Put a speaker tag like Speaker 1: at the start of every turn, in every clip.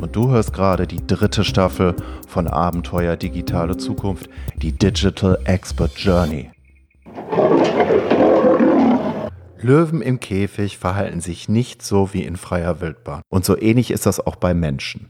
Speaker 1: Und du hörst gerade die dritte Staffel von Abenteuer Digitale Zukunft, die Digital Expert Journey. Löwen im Käfig verhalten sich nicht so wie in freier Wildbahn. Und so ähnlich ist das auch bei Menschen.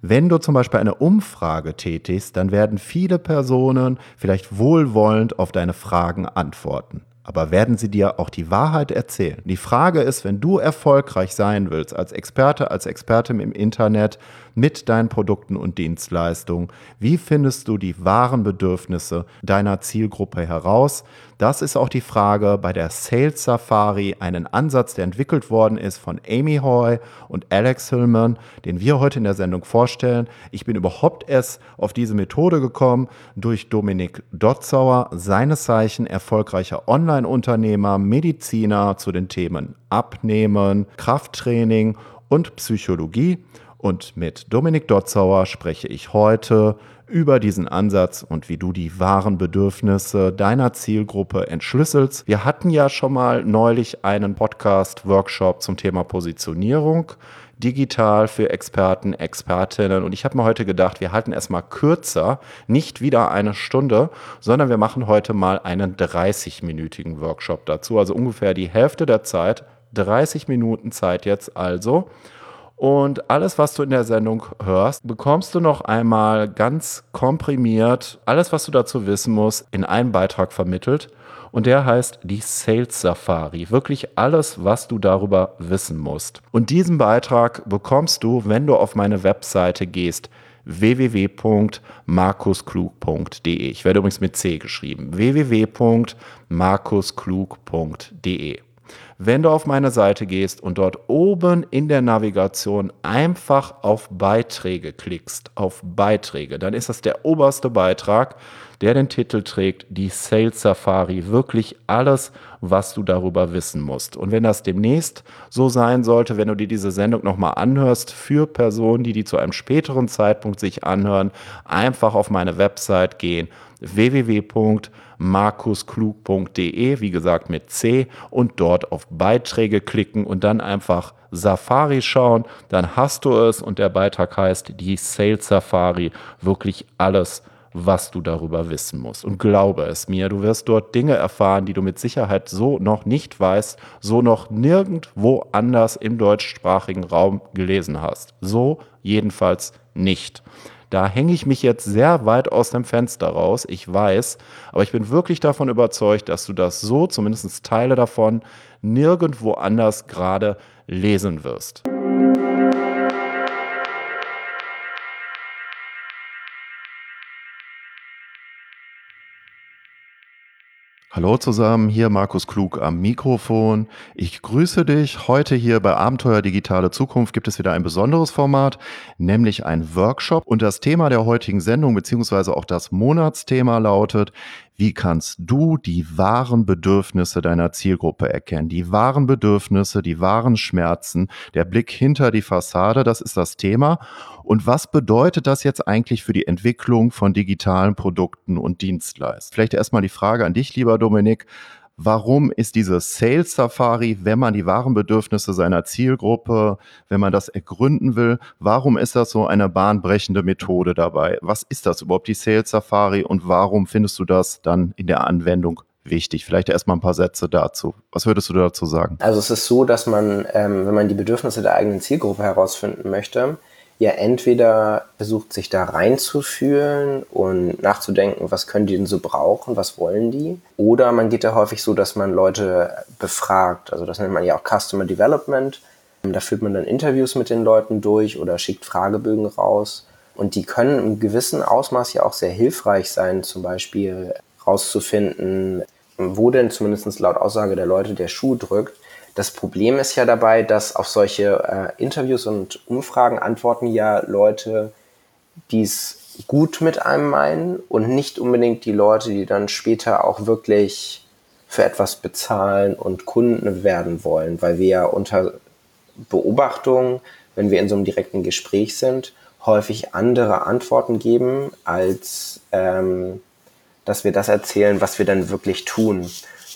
Speaker 1: Wenn du zum Beispiel eine Umfrage tätigst, dann werden viele Personen vielleicht wohlwollend auf deine Fragen antworten aber werden sie dir auch die Wahrheit erzählen? Die Frage ist, wenn du erfolgreich sein willst als Experte, als Expertin im Internet mit deinen Produkten und Dienstleistungen, wie findest du die wahren Bedürfnisse deiner Zielgruppe heraus? Das ist auch die Frage bei der Sales Safari, einen Ansatz, der entwickelt worden ist von Amy Hoy und Alex Hillman, den wir heute in der Sendung vorstellen. Ich bin überhaupt erst auf diese Methode gekommen durch Dominik Dotzauer, seines Zeichen erfolgreicher Online-Unternehmer, Mediziner zu den Themen Abnehmen, Krafttraining und Psychologie. Und mit Dominik Dotzauer spreche ich heute über diesen Ansatz und wie du die wahren Bedürfnisse deiner Zielgruppe entschlüsselst. Wir hatten ja schon mal neulich einen Podcast-Workshop zum Thema Positionierung digital für Experten, Expertinnen. Und ich habe mir heute gedacht, wir halten erstmal kürzer, nicht wieder eine Stunde, sondern wir machen heute mal einen 30-minütigen Workshop dazu. Also ungefähr die Hälfte der Zeit, 30 Minuten Zeit jetzt also. Und alles, was du in der Sendung hörst, bekommst du noch einmal ganz komprimiert, alles, was du dazu wissen musst, in einem Beitrag vermittelt. Und der heißt die Sales Safari. Wirklich alles, was du darüber wissen musst. Und diesen Beitrag bekommst du, wenn du auf meine Webseite gehst www.markusklug.de. Ich werde übrigens mit C geschrieben. www.markusklug.de. Wenn du auf meine Seite gehst und dort oben in der Navigation einfach auf Beiträge klickst, auf Beiträge, dann ist das der oberste Beitrag, der den Titel trägt, die Sales Safari, wirklich alles, was du darüber wissen musst. Und wenn das demnächst so sein sollte, wenn du dir diese Sendung nochmal anhörst, für Personen, die die zu einem späteren Zeitpunkt sich anhören, einfach auf meine Website gehen, www.markusklug.de, wie gesagt mit C, und dort auf Beiträge klicken und dann einfach Safari schauen, dann hast du es und der Beitrag heißt die Sales Safari, wirklich alles was du darüber wissen musst. Und glaube es mir, du wirst dort Dinge erfahren, die du mit Sicherheit so noch nicht weißt, so noch nirgendwo anders im deutschsprachigen Raum gelesen hast. So jedenfalls nicht. Da hänge ich mich jetzt sehr weit aus dem Fenster raus, ich weiß, aber ich bin wirklich davon überzeugt, dass du das so, zumindest Teile davon, nirgendwo anders gerade lesen wirst. Hallo zusammen, hier Markus Klug am Mikrofon. Ich grüße dich. Heute hier bei Abenteuer Digitale Zukunft gibt es wieder ein besonderes Format, nämlich ein Workshop. Und das Thema der heutigen Sendung beziehungsweise auch das Monatsthema lautet, wie kannst du die wahren Bedürfnisse deiner Zielgruppe erkennen? Die wahren Bedürfnisse, die wahren Schmerzen, der Blick hinter die Fassade, das ist das Thema. Und was bedeutet das jetzt eigentlich für die Entwicklung von digitalen Produkten und Dienstleistungen? Vielleicht erstmal die Frage an dich, lieber Dominik. Warum ist diese Sales Safari, wenn man die wahren Bedürfnisse seiner Zielgruppe, wenn man das ergründen will, warum ist das so eine bahnbrechende Methode dabei? Was ist das überhaupt, die Sales Safari und warum findest du das dann in der Anwendung wichtig? Vielleicht erstmal ein paar Sätze dazu. Was würdest du dazu sagen?
Speaker 2: Also es ist so, dass man, ähm, wenn man die Bedürfnisse der eigenen Zielgruppe herausfinden möchte, ja entweder versucht, sich da reinzufühlen und nachzudenken, was können die denn so brauchen, was wollen die? Oder man geht ja häufig so, dass man Leute befragt. Also das nennt man ja auch Customer Development. Da führt man dann Interviews mit den Leuten durch oder schickt Fragebögen raus. Und die können im gewissen Ausmaß ja auch sehr hilfreich sein, zum Beispiel rauszufinden, wo denn zumindest laut Aussage der Leute der Schuh drückt das Problem ist ja dabei, dass auf solche äh, Interviews und Umfragen antworten ja Leute, die es gut mit einem meinen und nicht unbedingt die Leute, die dann später auch wirklich für etwas bezahlen und Kunden werden wollen, weil wir ja unter Beobachtung, wenn wir in so einem direkten Gespräch sind, häufig andere Antworten geben, als ähm, dass wir das erzählen, was wir dann wirklich tun.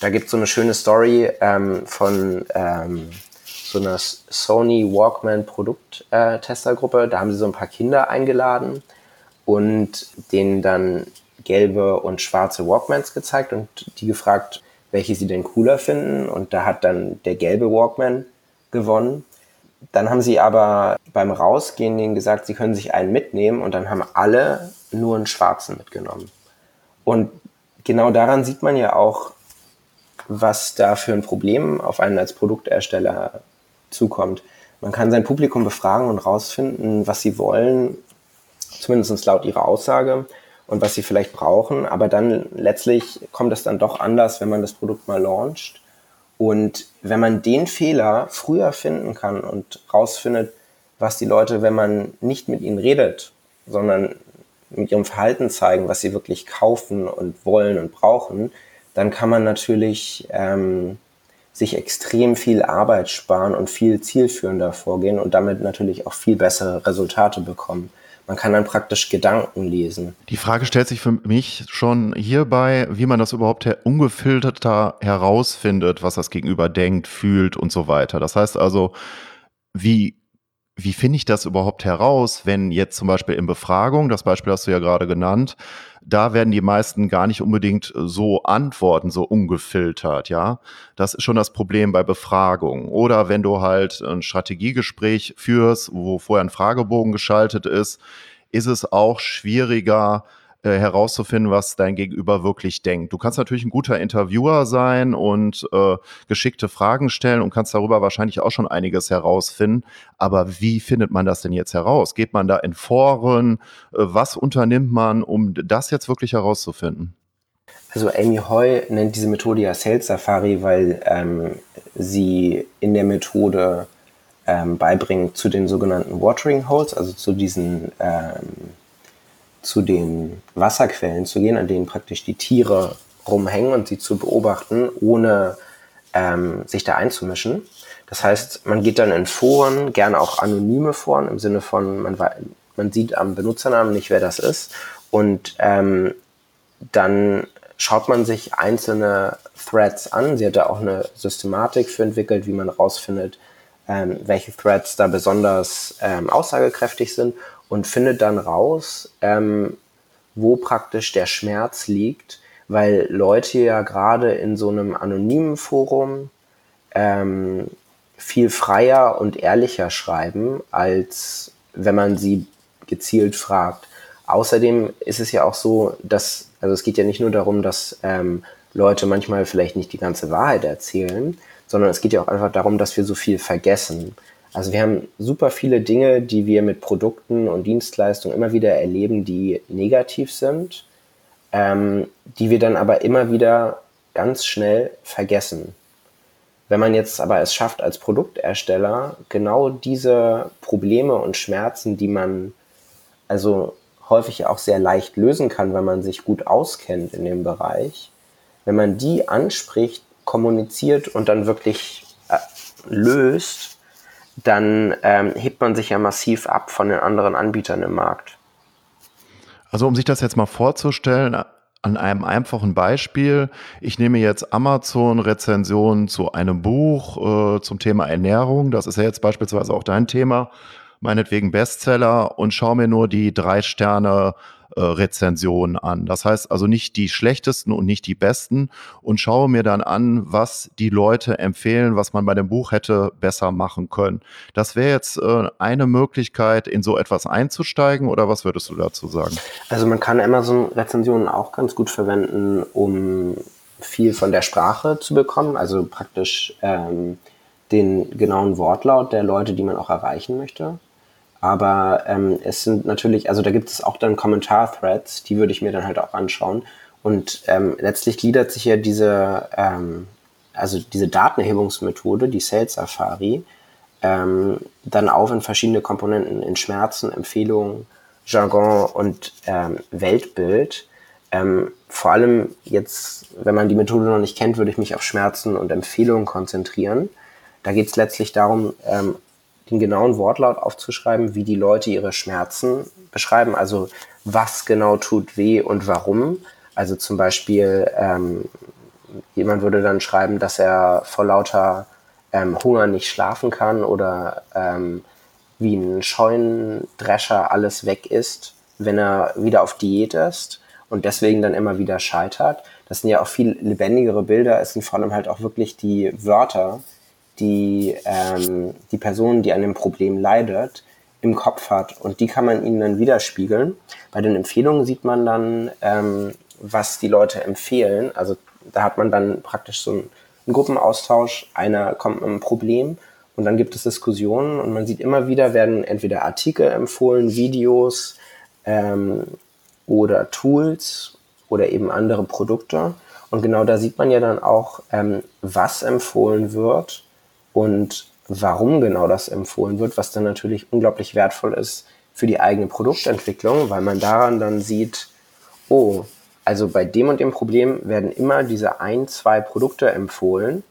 Speaker 2: Da gibt es so eine schöne Story ähm, von ähm, so einer Sony Walkman Produkttestergruppe. Äh, da haben sie so ein paar Kinder eingeladen und denen dann gelbe und schwarze Walkmans gezeigt und die gefragt, welche sie denn cooler finden. Und da hat dann der gelbe Walkman gewonnen. Dann haben sie aber beim Rausgehen denen gesagt, sie können sich einen mitnehmen und dann haben alle nur einen schwarzen mitgenommen. Und genau daran sieht man ja auch, was da für ein Problem auf einen als Produktersteller zukommt. Man kann sein Publikum befragen und rausfinden, was sie wollen zumindest laut ihrer Aussage und was sie vielleicht brauchen. Aber dann letztlich kommt es dann doch anders, wenn man das Produkt mal launcht. Und wenn man den Fehler früher finden kann und rausfindet, was die Leute, wenn man nicht mit ihnen redet, sondern mit ihrem Verhalten zeigen, was sie wirklich kaufen und wollen und brauchen, dann kann man natürlich ähm, sich extrem viel Arbeit sparen und viel zielführender vorgehen und damit natürlich auch viel bessere Resultate bekommen. Man kann dann praktisch Gedanken lesen.
Speaker 1: Die Frage stellt sich für mich schon hierbei, wie man das überhaupt her ungefilterter herausfindet, was das Gegenüber denkt, fühlt und so weiter. Das heißt also, wie wie finde ich das überhaupt heraus, wenn jetzt zum Beispiel in Befragung, das Beispiel hast du ja gerade genannt, da werden die meisten gar nicht unbedingt so antworten, so ungefiltert, ja. Das ist schon das Problem bei Befragung. Oder wenn du halt ein Strategiegespräch führst, wo vorher ein Fragebogen geschaltet ist, ist es auch schwieriger, äh, herauszufinden, was dein Gegenüber wirklich denkt. Du kannst natürlich ein guter Interviewer sein und äh, geschickte Fragen stellen und kannst darüber wahrscheinlich auch schon einiges herausfinden. Aber wie findet man das denn jetzt heraus? Geht man da in Foren? Äh, was unternimmt man, um das jetzt wirklich herauszufinden?
Speaker 2: Also Amy Hoy nennt diese Methode ja Sales Safari, weil ähm, sie in der Methode ähm, beibringt zu den sogenannten Watering Holes, also zu diesen ähm, zu den Wasserquellen zu gehen, an denen praktisch die Tiere rumhängen und sie zu beobachten, ohne ähm, sich da einzumischen. Das heißt, man geht dann in Foren, gerne auch anonyme Foren, im Sinne von, man, man sieht am Benutzernamen nicht, wer das ist. Und ähm, dann schaut man sich einzelne Threads an. Sie hat da auch eine Systematik für entwickelt, wie man rausfindet, ähm, welche Threads da besonders ähm, aussagekräftig sind und findet dann raus, ähm, wo praktisch der Schmerz liegt, weil Leute ja gerade in so einem anonymen Forum ähm, viel freier und ehrlicher schreiben, als wenn man sie gezielt fragt. Außerdem ist es ja auch so, dass, also es geht ja nicht nur darum, dass ähm, Leute manchmal vielleicht nicht die ganze Wahrheit erzählen, sondern es geht ja auch einfach darum, dass wir so viel vergessen. Also wir haben super viele Dinge, die wir mit Produkten und Dienstleistungen immer wieder erleben, die negativ sind, ähm, die wir dann aber immer wieder ganz schnell vergessen. Wenn man jetzt aber es schafft, als Produktersteller genau diese Probleme und Schmerzen, die man also häufig auch sehr leicht lösen kann, wenn man sich gut auskennt in dem Bereich, wenn man die anspricht, kommuniziert und dann wirklich äh, löst, dann ähm, hebt man sich ja massiv ab von den anderen Anbietern im Markt.
Speaker 1: Also um sich das jetzt mal vorzustellen, an einem einfachen Beispiel. Ich nehme jetzt Amazon-Rezensionen zu einem Buch äh, zum Thema Ernährung. Das ist ja jetzt beispielsweise auch dein Thema, meinetwegen Bestseller und schaue mir nur die drei Sterne äh, Rezensionen an. Das heißt also nicht die schlechtesten und nicht die besten und schaue mir dann an, was die Leute empfehlen, was man bei dem Buch hätte besser machen können. Das wäre jetzt äh, eine Möglichkeit, in so etwas einzusteigen oder was würdest du dazu sagen?
Speaker 2: Also man kann Amazon-Rezensionen auch ganz gut verwenden, um viel von der Sprache zu bekommen, also praktisch ähm, den genauen Wortlaut der Leute, die man auch erreichen möchte. Aber ähm, es sind natürlich, also da gibt es auch dann Kommentar-Threads, die würde ich mir dann halt auch anschauen. Und ähm, letztlich gliedert sich ja diese, ähm, also diese Datenerhebungsmethode, die Sales Safari, ähm, dann auf in verschiedene Komponenten, in Schmerzen, Empfehlungen, Jargon und ähm, Weltbild. Ähm, vor allem jetzt, wenn man die Methode noch nicht kennt, würde ich mich auf Schmerzen und Empfehlungen konzentrieren. Da geht es letztlich darum, ähm, den genauen Wortlaut aufzuschreiben, wie die Leute ihre Schmerzen beschreiben. Also was genau tut weh und warum. Also zum Beispiel, ähm, jemand würde dann schreiben, dass er vor lauter ähm, Hunger nicht schlafen kann oder ähm, wie ein Scheunendrescher alles weg ist, wenn er wieder auf Diät ist und deswegen dann immer wieder scheitert. Das sind ja auch viel lebendigere Bilder. Es sind vor allem halt auch wirklich die Wörter, die ähm, die Person, die an dem Problem leidet, im Kopf hat. Und die kann man ihnen dann widerspiegeln. Bei den Empfehlungen sieht man dann, ähm, was die Leute empfehlen. Also da hat man dann praktisch so einen, Gruppenaustausch. Einer kommt mit einem Problem und dann gibt es Diskussionen und man sieht immer wieder, werden entweder Artikel empfohlen, Videos ähm, oder Tools oder eben andere Produkte. Und genau da sieht man ja dann auch, ähm, was empfohlen wird und warum genau das empfohlen wird, was dann natürlich unglaublich wertvoll ist für die eigene Produktentwicklung, weil man daran dann sieht, oh, also bei dem und dem Problem werden immer diese ein, zwei Produkte empfohlen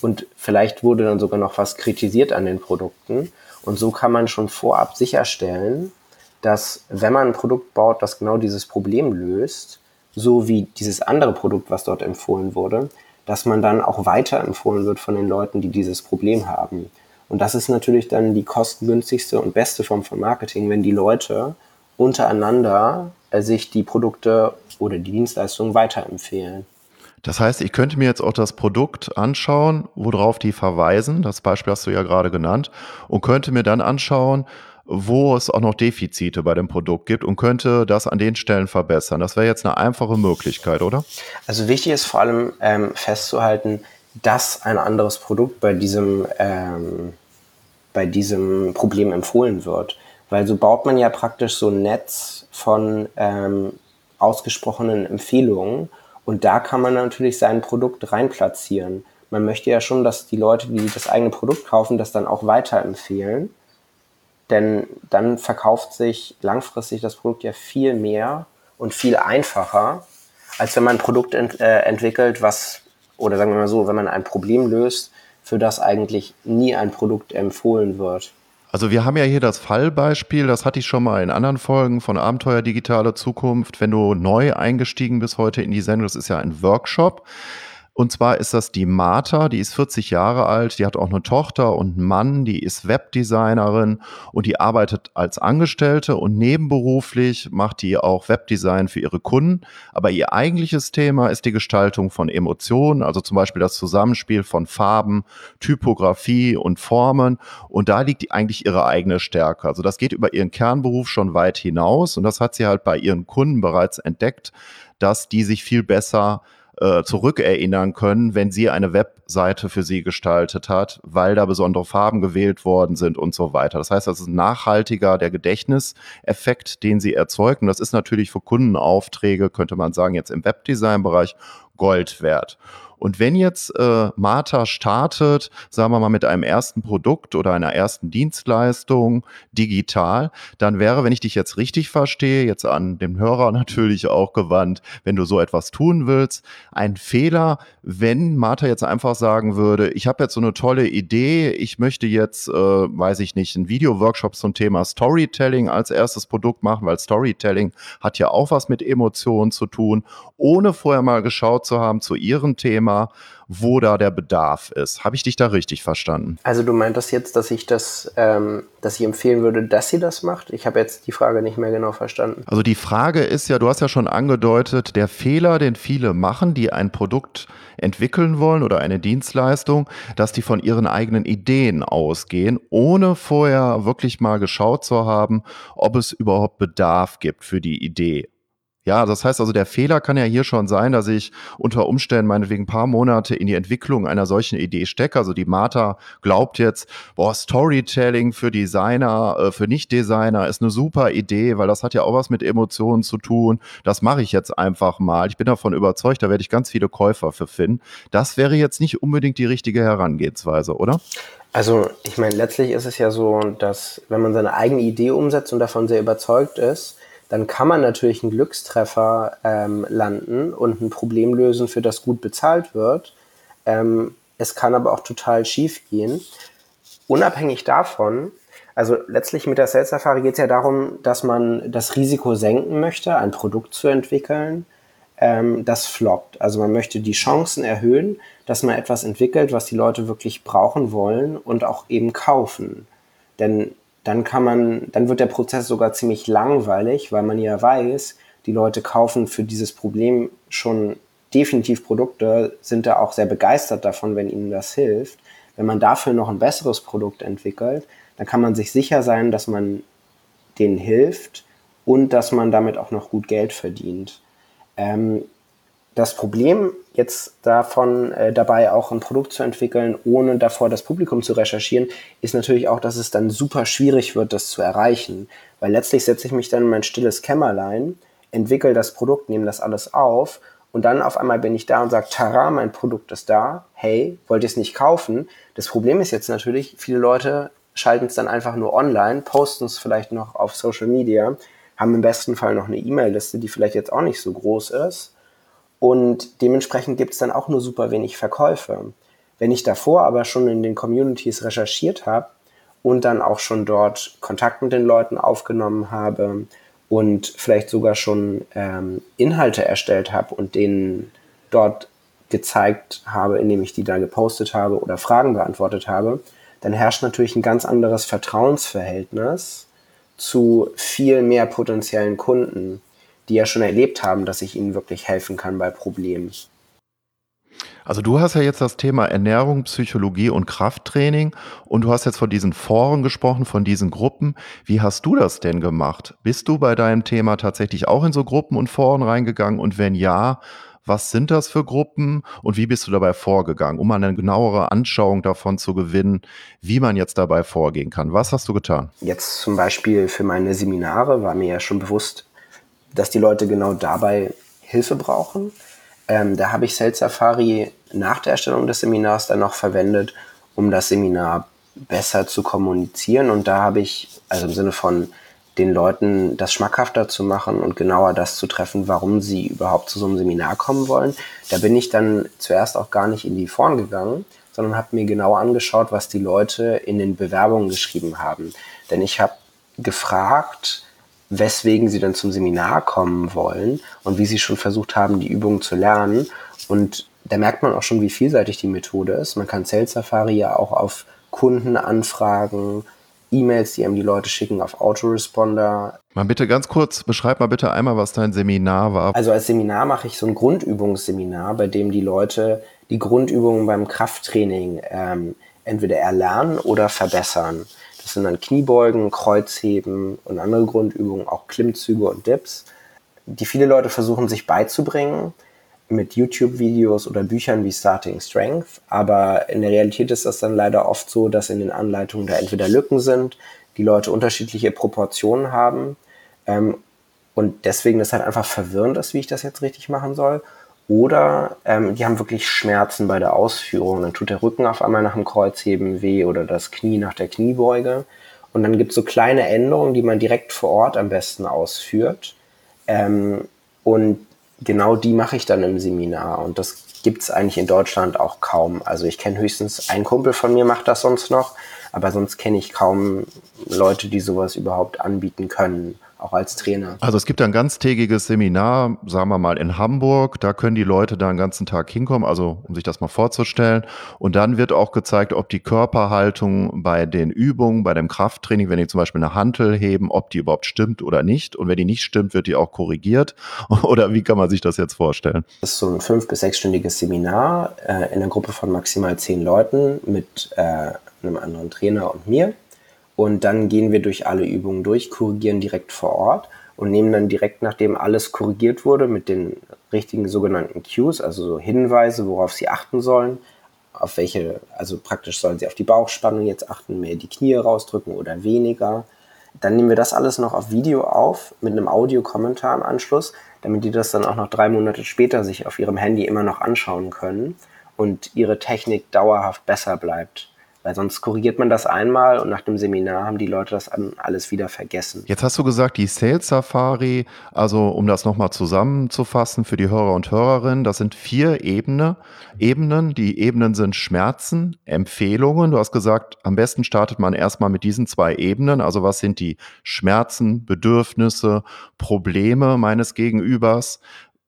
Speaker 2: und vielleicht wurde dann sogar noch was kritisiert an den Produkten. Und so kann man schon vorab sicherstellen, dass wenn man ein Produkt baut, das genau dieses Problem löst, so wie dieses andere Produkt, was dort empfohlen wurde, dass man dann auch weiterempfohlen wird von den Leuten, die dieses Problem haben. Und das ist natürlich dann die kostengünstigste und beste Form von Marketing, wenn die Leute untereinander äh, sich die Produkte oder die Dienstleistungen weiterempfehlen.
Speaker 1: Das heißt, ich könnte mir jetzt auch das Produkt anschauen, worauf die verweisen. Das Beispiel hast du ja gerade genannt. Und könnte mir dann anschauen, wo es auch noch Defizite bei dem Produkt gibt und könnte das an den Stellen verbessern. Das wäre jetzt eine einfache Möglichkeit, oder?
Speaker 2: Also wichtig ist vor allem ähm, festzuhalten, dass ein anderes Produkt bei diesem, ähm, bei diesem Problem empfohlen wird. Weil so baut man ja praktisch so ein Netz von ähm, ausgesprochenen Empfehlungen und da kann man natürlich sein Produkt reinplatzieren. Man möchte ja schon, dass die Leute, die das eigene Produkt kaufen, das dann auch weiterempfehlen denn dann verkauft sich langfristig das Produkt ja viel mehr und viel einfacher, als wenn man ein Produkt ent, äh, entwickelt, was, oder sagen wir mal so, wenn man ein Problem löst, für das eigentlich nie ein Produkt empfohlen wird.
Speaker 1: Also wir haben ja hier das Fallbeispiel, das hatte ich schon mal in anderen Folgen von Abenteuer Digitale Zukunft. Wenn du neu eingestiegen bist heute in die Sendung, das ist ja ein Workshop. Und zwar ist das die Martha, die ist 40 Jahre alt, die hat auch eine Tochter und einen Mann, die ist Webdesignerin und die arbeitet als Angestellte und nebenberuflich macht die auch Webdesign für ihre Kunden. Aber ihr eigentliches Thema ist die Gestaltung von Emotionen, also zum Beispiel das Zusammenspiel von Farben, Typografie und Formen. Und da liegt eigentlich ihre eigene Stärke. Also das geht über ihren Kernberuf schon weit hinaus und das hat sie halt bei ihren Kunden bereits entdeckt, dass die sich viel besser äh, zurückerinnern können, wenn sie eine Webseite für sie gestaltet hat, weil da besondere Farben gewählt worden sind und so weiter. Das heißt, das ist nachhaltiger der Gedächtniseffekt, den sie erzeugt. Und das ist natürlich für Kundenaufträge, könnte man sagen, jetzt im Webdesign-Bereich Gold wert. Und wenn jetzt äh, Martha startet, sagen wir mal mit einem ersten Produkt oder einer ersten Dienstleistung digital, dann wäre, wenn ich dich jetzt richtig verstehe, jetzt an den Hörer natürlich auch gewandt, wenn du so etwas tun willst, ein Fehler, wenn Martha jetzt einfach sagen würde, ich habe jetzt so eine tolle Idee, ich möchte jetzt, äh, weiß ich nicht, einen Video-Workshop zum Thema Storytelling als erstes Produkt machen, weil Storytelling hat ja auch was mit Emotionen zu tun, ohne vorher mal geschaut zu haben zu ihrem Thema, Thema, wo da der Bedarf ist. Habe ich dich da richtig verstanden?
Speaker 2: Also du meintest jetzt, dass ich das, ähm, dass ich empfehlen würde, dass sie das macht? Ich habe jetzt die Frage nicht mehr genau verstanden.
Speaker 1: Also die Frage ist ja, du hast ja schon angedeutet, der Fehler, den viele machen, die ein Produkt entwickeln wollen oder eine Dienstleistung, dass die von ihren eigenen Ideen ausgehen, ohne vorher wirklich mal geschaut zu haben, ob es überhaupt Bedarf gibt für die Idee. Ja, das heißt also, der Fehler kann ja hier schon sein, dass ich unter Umständen meinetwegen ein paar Monate in die Entwicklung einer solchen Idee stecke. Also die Martha glaubt jetzt, boah, Storytelling für Designer, äh, für Nicht-Designer ist eine super Idee, weil das hat ja auch was mit Emotionen zu tun. Das mache ich jetzt einfach mal. Ich bin davon überzeugt, da werde ich ganz viele Käufer für finden. Das wäre jetzt nicht unbedingt die richtige Herangehensweise, oder?
Speaker 2: Also ich meine, letztlich ist es ja so, dass wenn man seine eigene Idee umsetzt und davon sehr überzeugt ist, dann kann man natürlich einen Glückstreffer ähm, landen und ein Problem lösen, für das gut bezahlt wird. Ähm, es kann aber auch total schief gehen. Unabhängig davon, also letztlich mit der Sales Safari geht es ja darum, dass man das Risiko senken möchte, ein Produkt zu entwickeln, ähm, das floppt. Also man möchte die Chancen erhöhen, dass man etwas entwickelt, was die Leute wirklich brauchen wollen und auch eben kaufen. Denn dann kann man, dann wird der Prozess sogar ziemlich langweilig, weil man ja weiß, die Leute kaufen für dieses Problem schon definitiv Produkte, sind da auch sehr begeistert davon, wenn ihnen das hilft. Wenn man dafür noch ein besseres Produkt entwickelt, dann kann man sich sicher sein, dass man denen hilft und dass man damit auch noch gut Geld verdient. Ähm, das Problem jetzt davon äh, dabei auch ein Produkt zu entwickeln, ohne davor das Publikum zu recherchieren, ist natürlich auch, dass es dann super schwierig wird, das zu erreichen. Weil letztlich setze ich mich dann in mein stilles Kämmerlein, entwickle das Produkt, nehme das alles auf und dann auf einmal bin ich da und sage, tara, mein Produkt ist da, hey, wollt ihr es nicht kaufen? Das Problem ist jetzt natürlich, viele Leute schalten es dann einfach nur online, posten es vielleicht noch auf Social Media, haben im besten Fall noch eine E-Mail-Liste, die vielleicht jetzt auch nicht so groß ist und dementsprechend gibt es dann auch nur super wenig Verkäufe. Wenn ich davor aber schon in den Communities recherchiert habe und dann auch schon dort Kontakt mit den Leuten aufgenommen habe und vielleicht sogar schon ähm, Inhalte erstellt habe und denen dort gezeigt habe, indem ich die da gepostet habe oder Fragen beantwortet habe, dann herrscht natürlich ein ganz anderes Vertrauensverhältnis zu viel mehr potenziellen Kunden die ja schon erlebt haben, dass ich ihnen wirklich helfen kann bei Problemen.
Speaker 1: Also du hast ja jetzt das Thema Ernährung, Psychologie und Krafttraining und du hast jetzt von diesen Foren gesprochen, von diesen Gruppen. Wie hast du das denn gemacht? Bist du bei deinem Thema tatsächlich auch in so Gruppen und Foren reingegangen und wenn ja, was sind das für Gruppen und wie bist du dabei vorgegangen, um eine genauere Anschauung davon zu gewinnen, wie man jetzt dabei vorgehen kann? Was hast du getan?
Speaker 2: Jetzt zum Beispiel für meine Seminare war mir ja schon bewusst, dass die Leute genau dabei Hilfe brauchen. Ähm, da habe ich Sales Safari nach der Erstellung des Seminars dann noch verwendet, um das Seminar besser zu kommunizieren. Und da habe ich, also im Sinne von den Leuten das schmackhafter zu machen und genauer das zu treffen, warum sie überhaupt zu so einem Seminar kommen wollen. Da bin ich dann zuerst auch gar nicht in die Foren gegangen, sondern habe mir genau angeschaut, was die Leute in den Bewerbungen geschrieben haben. Denn ich habe gefragt, weswegen sie dann zum Seminar kommen wollen und wie sie schon versucht haben, die Übungen zu lernen. Und da merkt man auch schon, wie vielseitig die Methode ist. Man kann Sales Safari ja auch auf Kundenanfragen, E-Mails, die einem die Leute schicken, auf Autoresponder.
Speaker 1: Mal bitte ganz kurz, beschreib mal bitte einmal, was dein Seminar war.
Speaker 2: Also als Seminar mache ich so ein Grundübungsseminar, bei dem die Leute die Grundübungen beim Krafttraining ähm, entweder erlernen oder verbessern. Das sind dann Kniebeugen, Kreuzheben und andere Grundübungen, auch Klimmzüge und Dips, die viele Leute versuchen sich beizubringen mit YouTube-Videos oder Büchern wie Starting Strength. Aber in der Realität ist das dann leider oft so, dass in den Anleitungen da entweder Lücken sind, die Leute unterschiedliche Proportionen haben ähm, und deswegen das halt einfach verwirrend ist, wie ich das jetzt richtig machen soll. Oder ähm, die haben wirklich Schmerzen bei der Ausführung. Dann tut der Rücken auf einmal nach dem Kreuzheben weh oder das Knie nach der Kniebeuge. Und dann gibt es so kleine Änderungen, die man direkt vor Ort am besten ausführt. Ähm, und genau die mache ich dann im Seminar. Und das gibt es eigentlich in Deutschland auch kaum. Also ich kenne höchstens ein Kumpel von mir macht das sonst noch, aber sonst kenne ich kaum Leute, die sowas überhaupt anbieten können auch als Trainer.
Speaker 1: Also es gibt ein ganztägiges Seminar, sagen wir mal in Hamburg, da können die Leute da einen ganzen Tag hinkommen, also um sich das mal vorzustellen. Und dann wird auch gezeigt, ob die Körperhaltung bei den Übungen, bei dem Krafttraining, wenn die zum Beispiel eine Hantel heben, ob die überhaupt stimmt oder nicht. Und wenn die nicht stimmt, wird die auch korrigiert. Oder wie kann man sich das jetzt vorstellen?
Speaker 2: Das ist so ein fünf- bis sechsstündiges Seminar äh, in einer Gruppe von maximal zehn Leuten mit äh, einem anderen Trainer und mir. Und dann gehen wir durch alle Übungen durch, korrigieren direkt vor Ort. und nehmen dann direkt, nachdem alles korrigiert wurde, mit den richtigen sogenannten Cues, also so Hinweise, worauf sie achten sollen, auf welche, also praktisch sollen sie auf die Bauchspannung jetzt achten, mehr die Knie rausdrücken oder weniger. Dann nehmen wir das alles noch auf Video auf mit einem Audiokommentar im Anschluss, damit die das dann auch noch drei Monate später sich auf ihrem Handy immer noch anschauen können und ihre Technik dauerhaft besser bleibt. Weil sonst korrigiert man das einmal und nach dem Seminar haben die Leute das alles wieder vergessen.
Speaker 1: Jetzt hast du gesagt, die Sales Safari, also um das nochmal zusammenzufassen für die Hörer und Hörerinnen, das sind vier Ebene, Ebenen. Die Ebenen sind Schmerzen, Empfehlungen. Du hast gesagt, am besten startet man erstmal mit diesen zwei Ebenen. Also was sind die Schmerzen, Bedürfnisse, Probleme meines Gegenübers?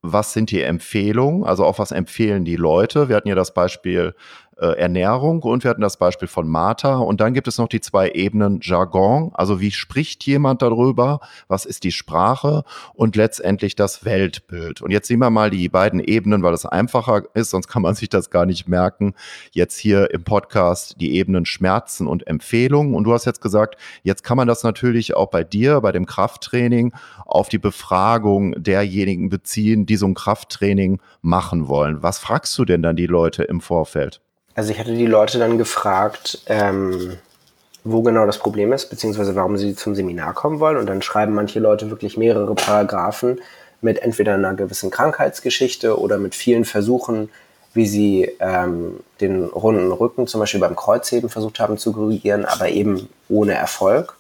Speaker 1: was sind die Empfehlungen, also auch was empfehlen die Leute. Wir hatten ja das Beispiel äh, Ernährung und wir hatten das Beispiel von Martha. Und dann gibt es noch die zwei Ebenen Jargon, also wie spricht jemand darüber, was ist die Sprache und letztendlich das Weltbild. Und jetzt sehen wir mal die beiden Ebenen, weil es einfacher ist, sonst kann man sich das gar nicht merken. Jetzt hier im Podcast die Ebenen Schmerzen und Empfehlungen. Und du hast jetzt gesagt, jetzt kann man das natürlich auch bei dir, bei dem Krafttraining, auf die Befragung derjenigen beziehen, die so ein Krafttraining machen wollen. Was fragst du denn dann die Leute im Vorfeld?
Speaker 2: Also ich hatte die Leute dann gefragt, ähm, wo genau das Problem ist, beziehungsweise warum sie zum Seminar kommen wollen. Und dann schreiben manche Leute wirklich mehrere Paragraphen mit entweder einer gewissen Krankheitsgeschichte oder mit vielen Versuchen, wie sie ähm, den runden Rücken zum Beispiel beim Kreuzheben versucht haben zu korrigieren, aber eben ohne Erfolg.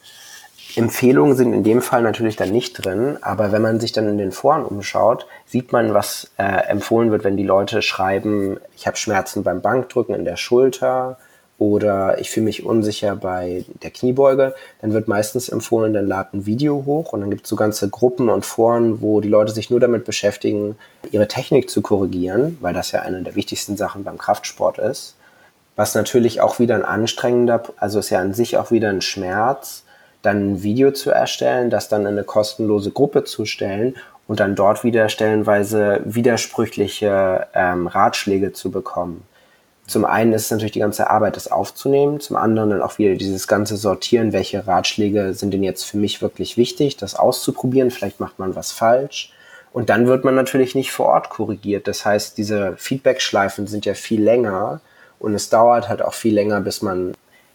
Speaker 2: Empfehlungen sind in dem Fall natürlich dann nicht drin, aber wenn man sich dann in den Foren umschaut, sieht man, was äh, empfohlen wird, wenn die Leute schreiben, ich habe Schmerzen beim Bankdrücken in der Schulter oder ich fühle mich unsicher bei der Kniebeuge, dann wird meistens empfohlen, dann lad ein Video hoch und dann gibt es so ganze Gruppen und Foren, wo die Leute sich nur damit beschäftigen, ihre Technik zu korrigieren, weil das ja eine der wichtigsten Sachen beim Kraftsport ist. Was natürlich auch wieder ein anstrengender, also ist ja an sich auch wieder ein Schmerz, dann ein Video zu erstellen, das dann in eine kostenlose Gruppe zu stellen und dann dort wieder stellenweise widersprüchliche ähm, Ratschläge zu bekommen. Zum einen ist es natürlich die ganze Arbeit, das aufzunehmen, zum anderen dann auch wieder dieses ganze Sortieren, welche Ratschläge sind denn jetzt für mich wirklich wichtig, das auszuprobieren, vielleicht macht man was falsch. Und dann wird man natürlich nicht vor Ort korrigiert. Das heißt, diese Feedback-Schleifen sind ja viel länger und es dauert halt auch viel länger, bis man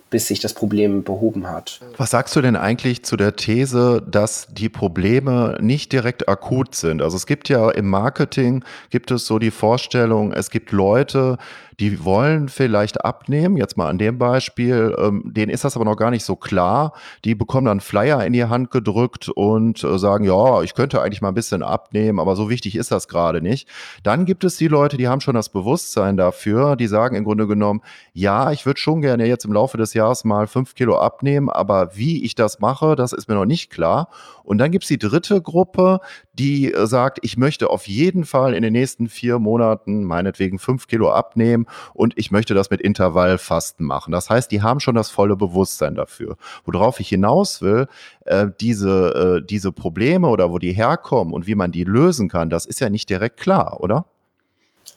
Speaker 2: bis sich das Problem behoben hat.
Speaker 1: Was sagst du denn eigentlich zu der These, dass die Probleme nicht direkt akut sind? Also es gibt ja im Marketing, gibt es so die Vorstellung, es gibt Leute, die wollen vielleicht abnehmen, jetzt mal an dem Beispiel, ähm, denen ist das aber noch gar nicht so klar. Die bekommen dann Flyer in die Hand gedrückt und äh, sagen, ja, ich könnte eigentlich mal ein bisschen abnehmen, aber so wichtig ist das gerade nicht. Dann gibt es die Leute, die haben schon das Bewusstsein dafür, die sagen im Grunde genommen, ja, ich würde schon gerne jetzt im Laufe des Jahres mal fünf Kilo abnehmen, aber wie ich das mache, das ist mir noch nicht klar. Und dann gibt es die dritte Gruppe, die äh, sagt, ich möchte auf jeden Fall in den nächsten vier Monaten meinetwegen fünf Kilo abnehmen und ich möchte das mit Intervallfasten machen. Das heißt, die haben schon das volle Bewusstsein dafür. Worauf ich hinaus will, äh, diese, äh, diese Probleme oder wo die herkommen und wie man die lösen kann, das ist ja nicht direkt klar, oder?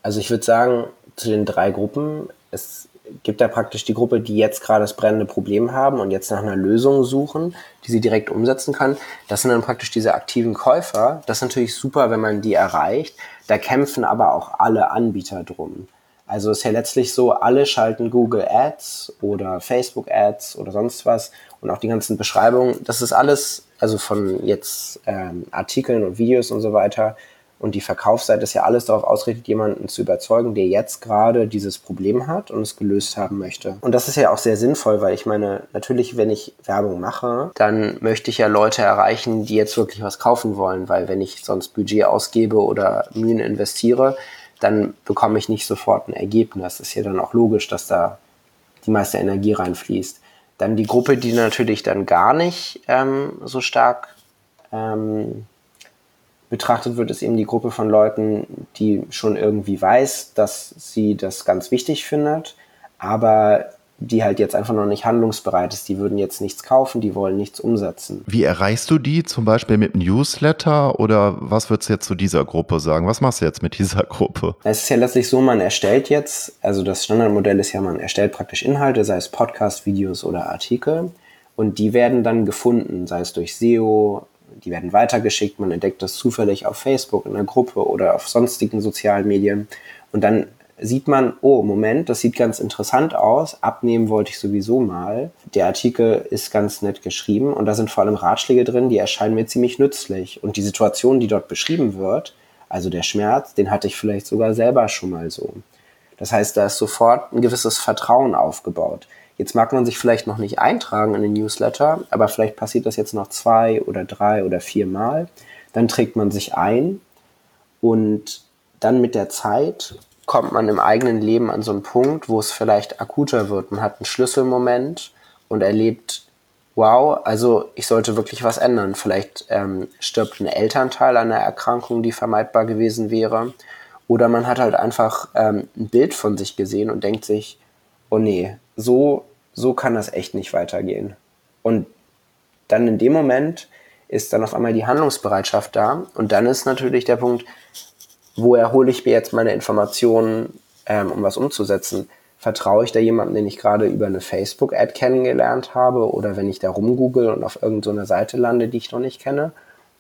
Speaker 2: Also ich würde sagen, zu den drei Gruppen, es gibt da praktisch die Gruppe, die jetzt gerade das brennende Problem haben und jetzt nach einer Lösung suchen, die sie direkt umsetzen kann. Das sind dann praktisch diese aktiven Käufer. Das ist natürlich super, wenn man die erreicht. Da kämpfen aber auch alle Anbieter drum. Also ist ja letztlich so, alle schalten Google Ads oder Facebook Ads oder sonst was und auch die ganzen Beschreibungen. Das ist alles, also von jetzt ähm, Artikeln und Videos und so weiter, und die Verkaufsseite ist ja alles darauf ausgerichtet, jemanden zu überzeugen, der jetzt gerade dieses Problem hat und es gelöst haben möchte. Und das ist ja auch sehr sinnvoll, weil ich meine, natürlich, wenn ich Werbung mache, dann möchte ich ja Leute erreichen, die jetzt wirklich was kaufen wollen, weil wenn ich sonst Budget ausgebe oder Mühen investiere, dann bekomme ich nicht sofort ein Ergebnis. Das ist ja dann auch logisch, dass da die meiste Energie reinfließt. Dann die Gruppe, die natürlich dann gar nicht ähm, so stark ähm, betrachtet wird, ist eben die Gruppe von Leuten, die schon irgendwie weiß, dass sie das ganz wichtig findet, aber die halt jetzt einfach noch nicht handlungsbereit ist. Die würden jetzt nichts kaufen, die wollen nichts umsetzen.
Speaker 1: Wie erreichst du die? Zum Beispiel mit einem Newsletter oder was würdest du jetzt zu dieser Gruppe sagen? Was machst du jetzt mit dieser Gruppe?
Speaker 2: Es ist ja letztlich so, man erstellt jetzt, also das Standardmodell ist ja, man erstellt praktisch Inhalte, sei es Podcast, Videos oder Artikel und die werden dann gefunden, sei es durch SEO, die werden weitergeschickt, man entdeckt das zufällig auf Facebook in einer Gruppe oder auf sonstigen sozialen Medien und dann sieht man, oh, Moment, das sieht ganz interessant aus, abnehmen wollte ich sowieso mal. Der Artikel ist ganz nett geschrieben und da sind vor allem Ratschläge drin, die erscheinen mir ziemlich nützlich. Und die Situation, die dort beschrieben wird, also der Schmerz, den hatte ich vielleicht sogar selber schon mal so. Das heißt, da ist sofort ein gewisses Vertrauen aufgebaut. Jetzt mag man sich vielleicht noch nicht eintragen in den Newsletter, aber vielleicht passiert das jetzt noch zwei oder drei oder vier Mal. Dann trägt man sich ein und dann mit der Zeit kommt man im eigenen Leben an so einen Punkt, wo es vielleicht akuter wird. Man hat einen Schlüsselmoment und erlebt, wow, also ich sollte wirklich was ändern. Vielleicht ähm, stirbt ein Elternteil an einer Erkrankung, die vermeidbar gewesen wäre. Oder man hat halt einfach ähm, ein Bild von sich gesehen und denkt sich, oh nee, so, so kann das echt nicht weitergehen. Und dann in dem Moment ist dann auf einmal die Handlungsbereitschaft da. Und dann ist natürlich der Punkt, woher hole ich mir jetzt meine Informationen, ähm, um was umzusetzen? Vertraue ich da jemandem, den ich gerade über eine Facebook-Ad kennengelernt habe oder wenn ich da rumgoogle und auf irgendeiner so Seite lande, die ich noch nicht kenne?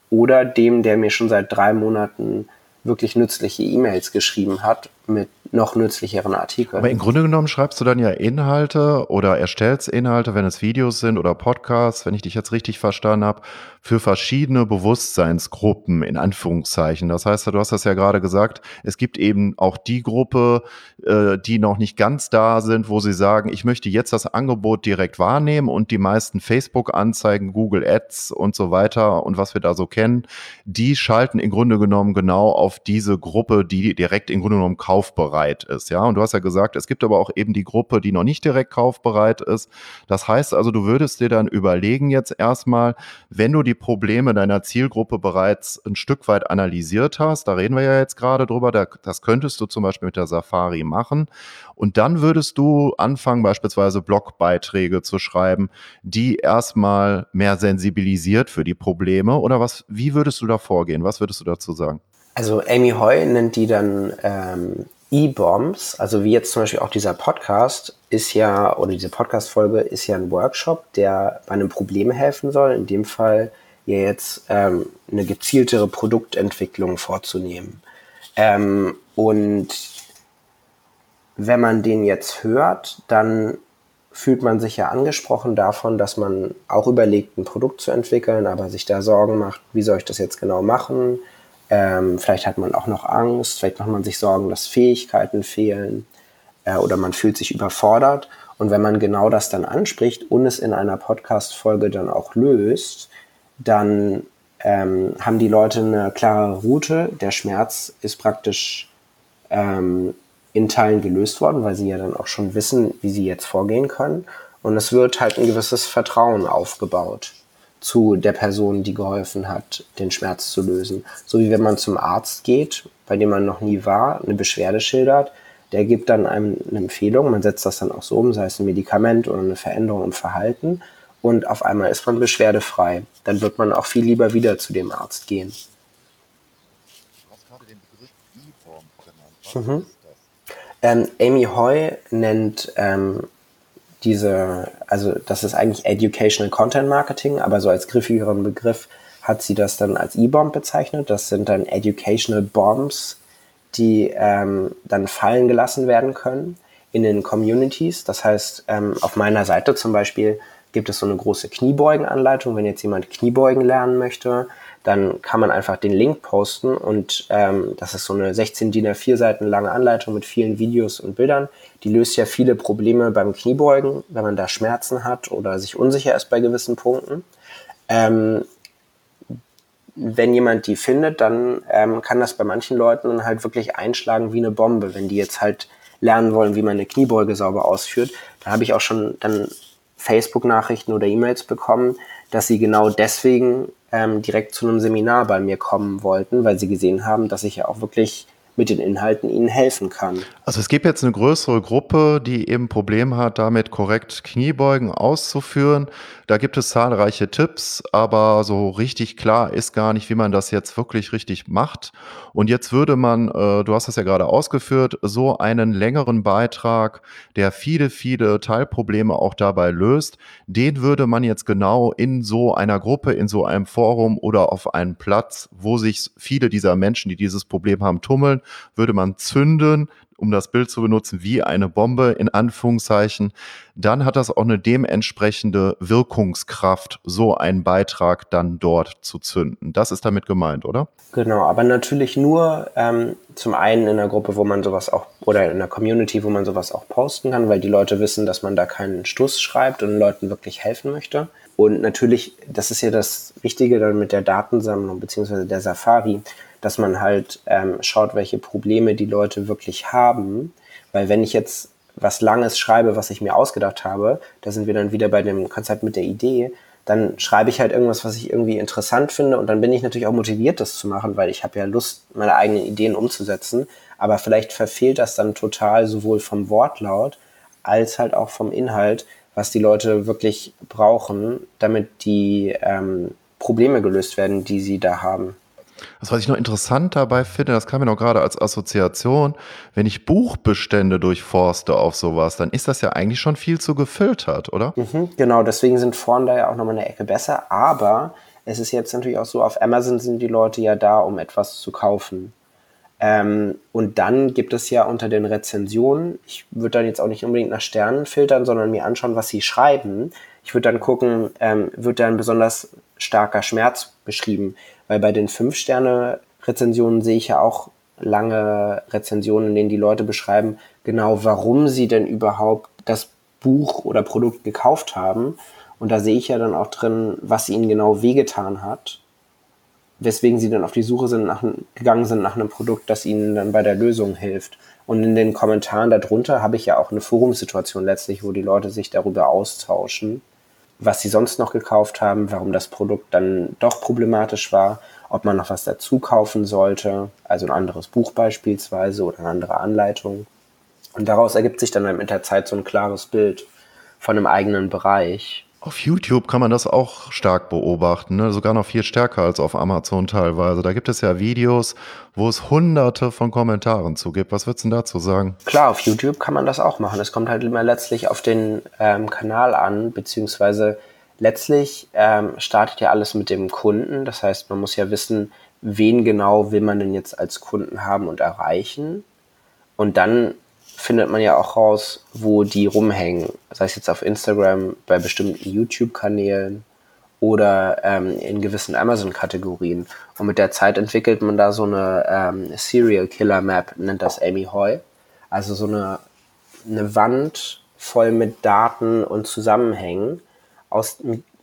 Speaker 2: Oder dem, der mir schon seit drei Monaten wirklich nützliche E-Mails geschrieben hat mit noch nützlicheren Artikeln.
Speaker 1: Aber im Grunde genommen schreibst du dann ja Inhalte oder erstellst Inhalte, wenn es Videos sind oder Podcasts, wenn ich dich jetzt richtig verstanden habe, für verschiedene Bewusstseinsgruppen in Anführungszeichen. Das heißt, du hast das ja gerade gesagt, es gibt eben auch die Gruppe, äh, die noch nicht ganz da sind, wo sie sagen, ich möchte jetzt das Angebot direkt wahrnehmen und die meisten Facebook-Anzeigen, Google Ads und so weiter und was wir da so kennen, die schalten im Grunde genommen genau auf diese Gruppe, die direkt im Grunde genommen kaufbereit ist. Ja, und du hast ja gesagt, es gibt aber auch eben die Gruppe, die noch nicht direkt kaufbereit ist. Das heißt also, du würdest dir dann überlegen jetzt erstmal, wenn du die Probleme deiner Zielgruppe bereits ein Stück weit analysiert hast, da reden wir ja jetzt gerade drüber, das könntest du zum Beispiel mit der Safari machen. Und dann würdest du anfangen, beispielsweise Blogbeiträge zu schreiben, die erstmal mehr sensibilisiert für die Probleme. Oder was, wie würdest du da vorgehen? Was würdest du dazu sagen?
Speaker 2: Also Amy Hoy nennt die dann ähm, E-Bombs, also wie jetzt zum Beispiel auch dieser Podcast ist ja, oder diese Podcast-Folge ist ja ein Workshop, der bei einem Problem helfen soll, in dem Fall ja jetzt ähm, eine gezieltere Produktentwicklung vorzunehmen. Ähm, und wenn man den jetzt hört, dann fühlt man sich ja angesprochen davon, dass man auch überlegt, ein Produkt zu entwickeln, aber sich da Sorgen macht, wie soll ich das jetzt genau machen? Ähm, vielleicht hat man auch noch Angst, vielleicht macht man sich Sorgen, dass Fähigkeiten fehlen äh, oder man fühlt sich überfordert. Und wenn man genau das dann anspricht und es in einer Podcast-Folge dann auch löst, dann ähm, haben die Leute eine klare Route. Der Schmerz ist praktisch ähm, in Teilen gelöst worden, weil sie ja dann auch schon wissen, wie sie jetzt vorgehen können. Und es wird halt ein gewisses Vertrauen aufgebaut zu der Person, die geholfen hat, den Schmerz zu lösen. So wie wenn man zum Arzt geht, bei dem man noch nie war, eine Beschwerde schildert, der gibt dann einem eine Empfehlung, man setzt das dann auch so um, sei es ein Medikament oder eine Veränderung im Verhalten und auf einmal ist man beschwerdefrei. Dann wird man auch viel lieber wieder zu dem Arzt gehen. Du hast gerade den Begriff E-Form genannt. Mhm. Ähm, Amy Hoy nennt ähm, diese, also das ist eigentlich Educational Content Marketing, aber so als griffigeren Begriff hat sie das dann als E-Bomb bezeichnet. Das sind dann Educational Bombs, die ähm, dann fallen gelassen werden können in den Communities. Das heißt, ähm, auf meiner Seite zum Beispiel gibt es so eine große Kniebeugenanleitung. Wenn jetzt jemand Kniebeugen lernen möchte, dann kann man einfach den Link posten und ähm, das ist so eine 16 DIN A4 Seiten lange Anleitung mit vielen Videos und Bildern. Die löst ja viele Probleme beim Kniebeugen, wenn man da Schmerzen hat oder sich unsicher ist bei gewissen Punkten. Ähm, wenn jemand die findet, dann ähm, kann das bei manchen Leuten halt wirklich einschlagen wie eine Bombe, wenn die jetzt halt lernen wollen, wie man eine Kniebeuge sauber ausführt. Da habe ich auch schon dann Facebook-Nachrichten oder E-Mails bekommen, dass sie genau deswegen ähm, direkt zu einem Seminar bei mir kommen wollten, weil sie gesehen haben, dass ich ja auch wirklich mit den Inhalten ihnen helfen kann.
Speaker 1: Also es gibt jetzt eine größere Gruppe, die eben Probleme hat, damit korrekt Kniebeugen auszuführen. Da gibt es zahlreiche Tipps, aber so richtig klar ist gar nicht, wie man das jetzt wirklich richtig macht. Und jetzt würde man, äh, du hast das ja gerade ausgeführt, so einen längeren Beitrag, der viele, viele Teilprobleme auch dabei löst, den würde man jetzt genau in so einer Gruppe, in so einem Forum oder auf einen Platz, wo sich viele dieser Menschen, die dieses Problem haben, tummeln, würde man zünden, um das Bild zu benutzen, wie eine Bombe in Anführungszeichen, dann hat das auch eine dementsprechende Wirkungskraft, so einen Beitrag dann dort zu zünden. Das ist damit gemeint, oder?
Speaker 2: Genau, aber natürlich nur ähm, zum einen in einer Gruppe, wo man sowas auch, oder in einer Community, wo man sowas auch posten kann, weil die Leute wissen, dass man da keinen Stuss schreibt und Leuten wirklich helfen möchte. Und natürlich, das ist ja das Wichtige dann mit der Datensammlung beziehungsweise der Safari, dass man halt ähm, schaut, welche Probleme die Leute wirklich haben. Weil wenn ich jetzt was Langes schreibe, was ich mir ausgedacht habe, da sind wir dann wieder bei dem Konzept mit der Idee, dann schreibe ich halt irgendwas, was ich irgendwie interessant finde und dann bin ich natürlich auch motiviert, das zu machen, weil ich habe ja Lust, meine eigenen Ideen umzusetzen. Aber vielleicht verfehlt das dann total sowohl vom Wortlaut als halt auch vom Inhalt, was die Leute wirklich brauchen, damit die ähm, Probleme gelöst werden, die sie da haben.
Speaker 1: Das, was ich noch interessant dabei finde, das kam mir noch gerade als Assoziation, wenn ich Buchbestände durchforste auf sowas, dann ist das ja eigentlich schon viel zu gefiltert, oder?
Speaker 2: Mhm, genau, deswegen sind Foren da ja auch nochmal eine Ecke besser, aber es ist jetzt natürlich auch so, auf Amazon sind die Leute ja da, um etwas zu kaufen. Ähm, und dann gibt es ja unter den Rezensionen, ich würde dann jetzt auch nicht unbedingt nach Sternen filtern, sondern mir anschauen, was sie schreiben. Ich würde dann gucken, ähm, wird da ein besonders starker Schmerz beschrieben? Weil bei den Fünf-Sterne-Rezensionen sehe ich ja auch lange Rezensionen, in denen die Leute beschreiben, genau warum sie denn überhaupt das Buch oder Produkt gekauft haben. Und da sehe ich ja dann auch drin, was ihnen genau wehgetan hat weswegen sie dann auf die Suche sind nach, gegangen sind nach einem Produkt, das ihnen dann bei der Lösung hilft. Und in den Kommentaren darunter habe ich ja auch eine Forumsituation letztlich, wo die Leute sich darüber austauschen, was sie sonst noch gekauft haben, warum das Produkt dann doch problematisch war, ob man noch was dazu kaufen sollte, also ein anderes Buch beispielsweise oder eine andere Anleitung. Und daraus ergibt sich dann mit der Zeit so ein klares Bild von einem eigenen Bereich.
Speaker 1: Auf YouTube kann man das auch stark beobachten, ne? sogar noch viel stärker als auf Amazon teilweise. Da gibt es ja Videos, wo es hunderte von Kommentaren zu gibt. Was würdest du dazu sagen?
Speaker 2: Klar, auf YouTube kann man das auch machen. Es kommt halt immer letztlich auf den ähm, Kanal an, beziehungsweise letztlich ähm, startet ja alles mit dem Kunden. Das heißt, man muss ja wissen, wen genau will man denn jetzt als Kunden haben und erreichen. Und dann findet man ja auch raus, wo die rumhängen. Sei es jetzt auf Instagram, bei bestimmten YouTube-Kanälen oder ähm, in gewissen Amazon-Kategorien. Und mit der Zeit entwickelt man da so eine ähm, Serial Killer Map, nennt das Amy Hoy. Also so eine, eine Wand voll mit Daten und Zusammenhängen, aus,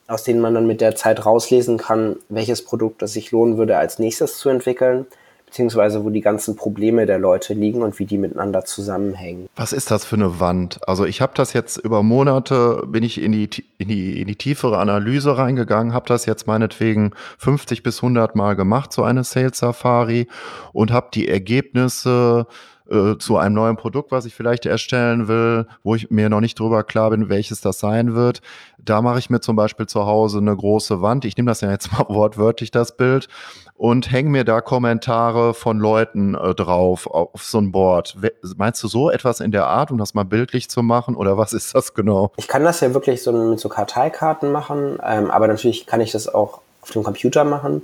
Speaker 2: aus denen man dann mit der Zeit rauslesen kann, welches Produkt es sich lohnen würde, als nächstes zu entwickeln beziehungsweise wo die ganzen Probleme der Leute liegen und wie die miteinander zusammenhängen.
Speaker 1: Was ist das für eine Wand? Also ich habe das jetzt über Monate, bin ich in die, in die, in die tiefere Analyse reingegangen, habe das jetzt meinetwegen 50 bis 100 Mal gemacht, so eine Sales Safari und habe die Ergebnisse äh, zu einem neuen Produkt, was ich vielleicht erstellen will, wo ich mir noch nicht drüber klar bin, welches das sein wird. Da mache ich mir zum Beispiel zu Hause eine große Wand. Ich nehme das ja jetzt mal wortwörtlich, das Bild, und hänge mir da Kommentare von Leuten äh, drauf auf so ein Board. Meinst du so etwas in der Art, um das mal bildlich zu machen oder was ist das genau?
Speaker 2: Ich kann das ja wirklich so mit so Karteikarten machen, ähm, aber natürlich kann ich das auch auf dem Computer machen.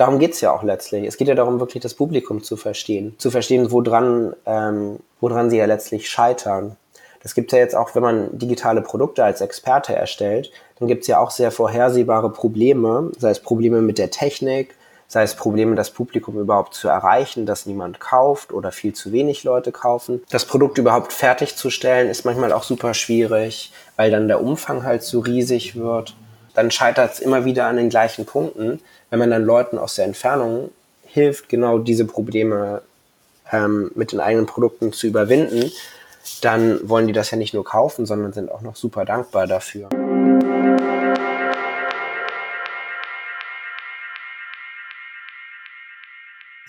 Speaker 2: Darum geht's ja auch letztlich. Es geht ja darum, wirklich das Publikum zu verstehen. Zu verstehen, woran, ähm, woran sie ja letztlich scheitern. Das gibt ja jetzt auch, wenn man digitale Produkte als Experte erstellt, dann gibt's ja auch sehr vorhersehbare Probleme, sei es Probleme mit der Technik, sei es Probleme, das Publikum überhaupt zu erreichen, dass niemand kauft oder viel zu wenig Leute kaufen. Das Produkt überhaupt fertigzustellen ist manchmal auch super schwierig, weil dann der Umfang halt so riesig wird. Dann scheitert es immer wieder an den gleichen Punkten. Wenn man dann Leuten aus der Entfernung hilft, genau diese Probleme ähm, mit den eigenen Produkten zu überwinden, dann wollen die das ja nicht nur kaufen, sondern sind auch noch super dankbar dafür.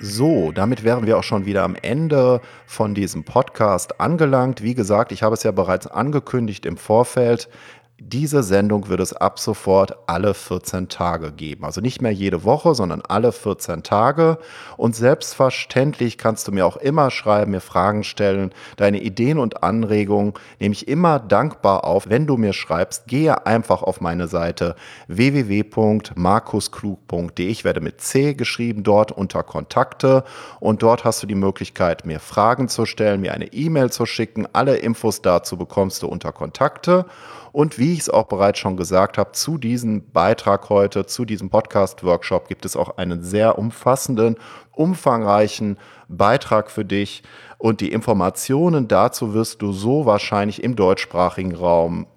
Speaker 1: So, damit wären wir auch schon wieder am Ende von diesem Podcast angelangt. Wie gesagt, ich habe es ja bereits angekündigt im Vorfeld. Diese Sendung wird es ab sofort alle 14 Tage geben. Also nicht mehr jede Woche, sondern alle 14 Tage. Und selbstverständlich kannst du mir auch immer schreiben, mir Fragen stellen. Deine Ideen und Anregungen nehme ich immer dankbar auf. Wenn du mir schreibst, gehe einfach auf meine Seite www.markusklug.de. Ich werde mit C geschrieben, dort unter Kontakte. Und dort hast du die Möglichkeit, mir Fragen zu stellen, mir eine E-Mail zu schicken. Alle Infos dazu bekommst du unter Kontakte. Und wie ich es auch bereits schon gesagt habe, zu diesem Beitrag heute, zu diesem Podcast-Workshop gibt es auch einen sehr umfassenden, umfangreichen Beitrag für dich. Und die Informationen dazu wirst du so wahrscheinlich im deutschsprachigen Raum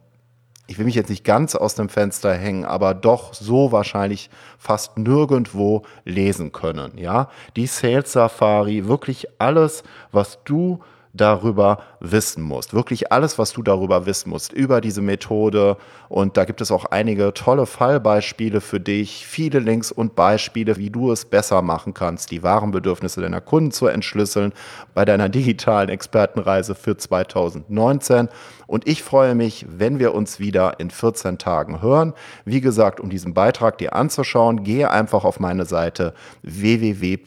Speaker 1: ich will mich jetzt nicht ganz aus dem Fenster hängen, aber doch so wahrscheinlich fast nirgendwo lesen können. Ja, die Sales Safari, wirklich alles, was du darüber wissen musst. Wirklich alles, was du darüber wissen musst, über diese Methode. Und da gibt es auch einige tolle Fallbeispiele für dich, viele Links und Beispiele, wie du es besser machen kannst, die wahren Bedürfnisse deiner Kunden zu entschlüsseln bei deiner digitalen Expertenreise für 2019. Und ich freue mich, wenn wir uns wieder in 14 Tagen hören. Wie gesagt, um diesen Beitrag dir anzuschauen, gehe einfach auf meine Seite www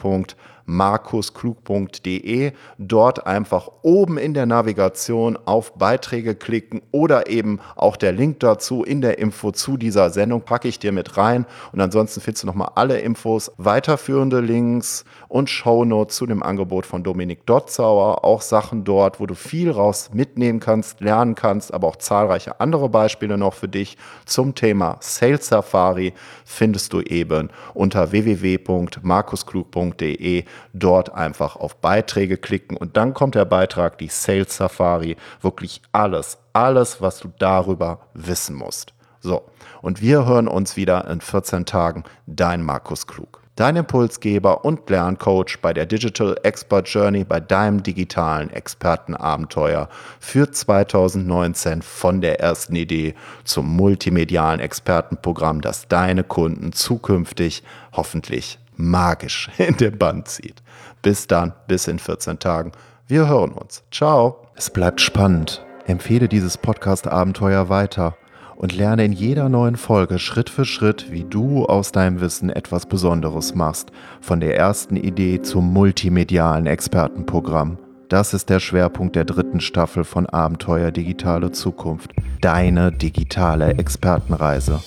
Speaker 1: markusklug.de. Dort einfach oben in der Navigation auf Beiträge klicken oder eben auch der Link dazu in der Info zu dieser Sendung packe ich dir mit rein. Und ansonsten findest du nochmal alle Infos, weiterführende Links und Shownotes zu dem Angebot von Dominik Dotzauer. Auch Sachen dort, wo du viel raus mitnehmen kannst, lernen kannst, aber auch zahlreiche andere Beispiele noch für dich zum Thema Sales Safari findest du eben unter www.markusklug.de dort einfach auf Beiträge klicken und dann kommt der Beitrag, die Sales Safari, wirklich alles, alles, was du darüber wissen musst. So, und wir hören uns wieder in 14 Tagen. Dein Markus Klug. Dein Impulsgeber und Lerncoach bei der Digital Expert Journey bei deinem digitalen Expertenabenteuer für 2019 von der ersten Idee zum multimedialen Expertenprogramm, das deine Kunden zukünftig hoffentlich magisch in den Band zieht. Bis dann, bis in 14 Tagen. Wir hören uns. Ciao. Es bleibt spannend. Empfehle dieses Podcast-Abenteuer weiter und lerne in jeder neuen Folge Schritt für Schritt, wie du aus deinem Wissen etwas Besonderes machst, von der ersten Idee zum multimedialen Expertenprogramm. Das ist der Schwerpunkt der dritten Staffel von Abenteuer Digitale Zukunft, deine digitale Expertenreise.